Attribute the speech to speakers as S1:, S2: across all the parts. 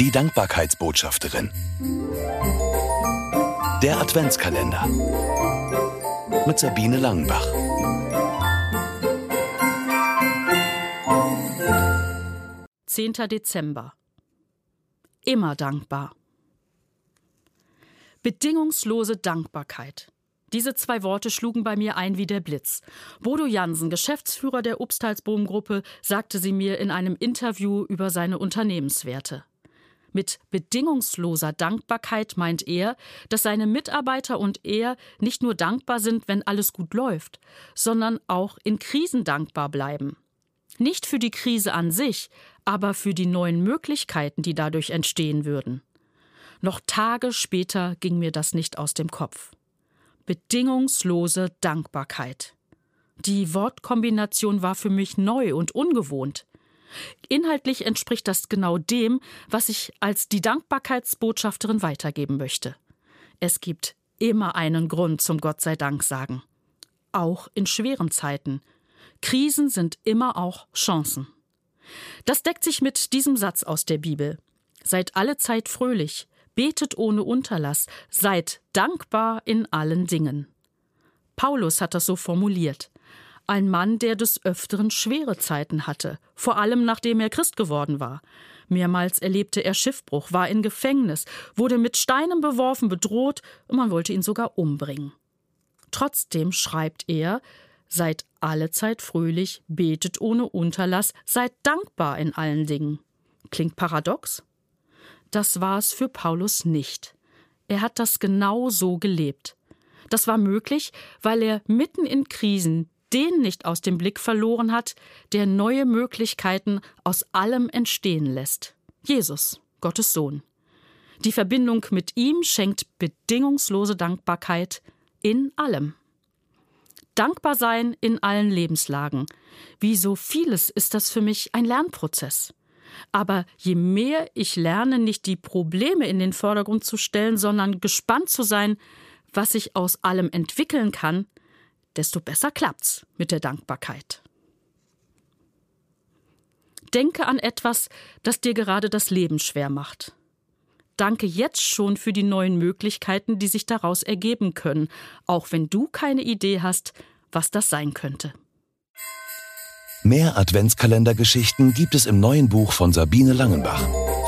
S1: Die Dankbarkeitsbotschafterin. Der Adventskalender. Mit Sabine Langenbach.
S2: Zehnter Dezember. Immer dankbar. Bedingungslose Dankbarkeit. Diese zwei Worte schlugen bei mir ein wie der Blitz. Bodo Jansen, Geschäftsführer der Obstalsbohm-Gruppe, sagte sie mir in einem Interview über seine Unternehmenswerte. Mit bedingungsloser Dankbarkeit meint er, dass seine Mitarbeiter und er nicht nur dankbar sind, wenn alles gut läuft, sondern auch in Krisen dankbar bleiben. Nicht für die Krise an sich, aber für die neuen Möglichkeiten, die dadurch entstehen würden. Noch Tage später ging mir das nicht aus dem Kopf bedingungslose Dankbarkeit. Die Wortkombination war für mich neu und ungewohnt. Inhaltlich entspricht das genau dem, was ich als die Dankbarkeitsbotschafterin weitergeben möchte. Es gibt immer einen Grund zum Gott sei Dank sagen. Auch in schweren Zeiten. Krisen sind immer auch Chancen. Das deckt sich mit diesem Satz aus der Bibel. Seid alle Zeit fröhlich, betet ohne Unterlass, seid dankbar in allen Dingen. Paulus hat das so formuliert. Ein Mann, der des Öfteren schwere Zeiten hatte, vor allem nachdem er Christ geworden war. Mehrmals erlebte er Schiffbruch, war in Gefängnis, wurde mit Steinen beworfen, bedroht und man wollte ihn sogar umbringen. Trotzdem schreibt er, Seid allezeit fröhlich, betet ohne Unterlass, seid dankbar in allen Dingen. Klingt paradox? Das war es für Paulus nicht. Er hat das genau so gelebt. Das war möglich, weil er mitten in Krisen den nicht aus dem Blick verloren hat, der neue Möglichkeiten aus allem entstehen lässt. Jesus, Gottes Sohn. Die Verbindung mit ihm schenkt bedingungslose Dankbarkeit in allem. Dankbar sein in allen Lebenslagen. Wie so vieles ist das für mich ein Lernprozess. Aber je mehr ich lerne, nicht die Probleme in den Vordergrund zu stellen, sondern gespannt zu sein, was sich aus allem entwickeln kann, desto besser klappt's mit der Dankbarkeit. Denke an etwas, das dir gerade das Leben schwer macht. Danke jetzt schon für die neuen Möglichkeiten, die sich daraus ergeben können, auch wenn du keine Idee hast, was das sein könnte.
S1: Mehr Adventskalendergeschichten gibt es im neuen Buch von Sabine Langenbach.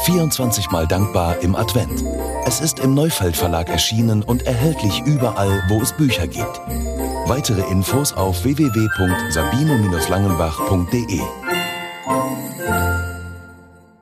S1: 24 Mal dankbar im Advent. Es ist im Neufeld Verlag erschienen und erhältlich überall, wo es Bücher gibt. Weitere Infos auf www.sabine-langenbach.de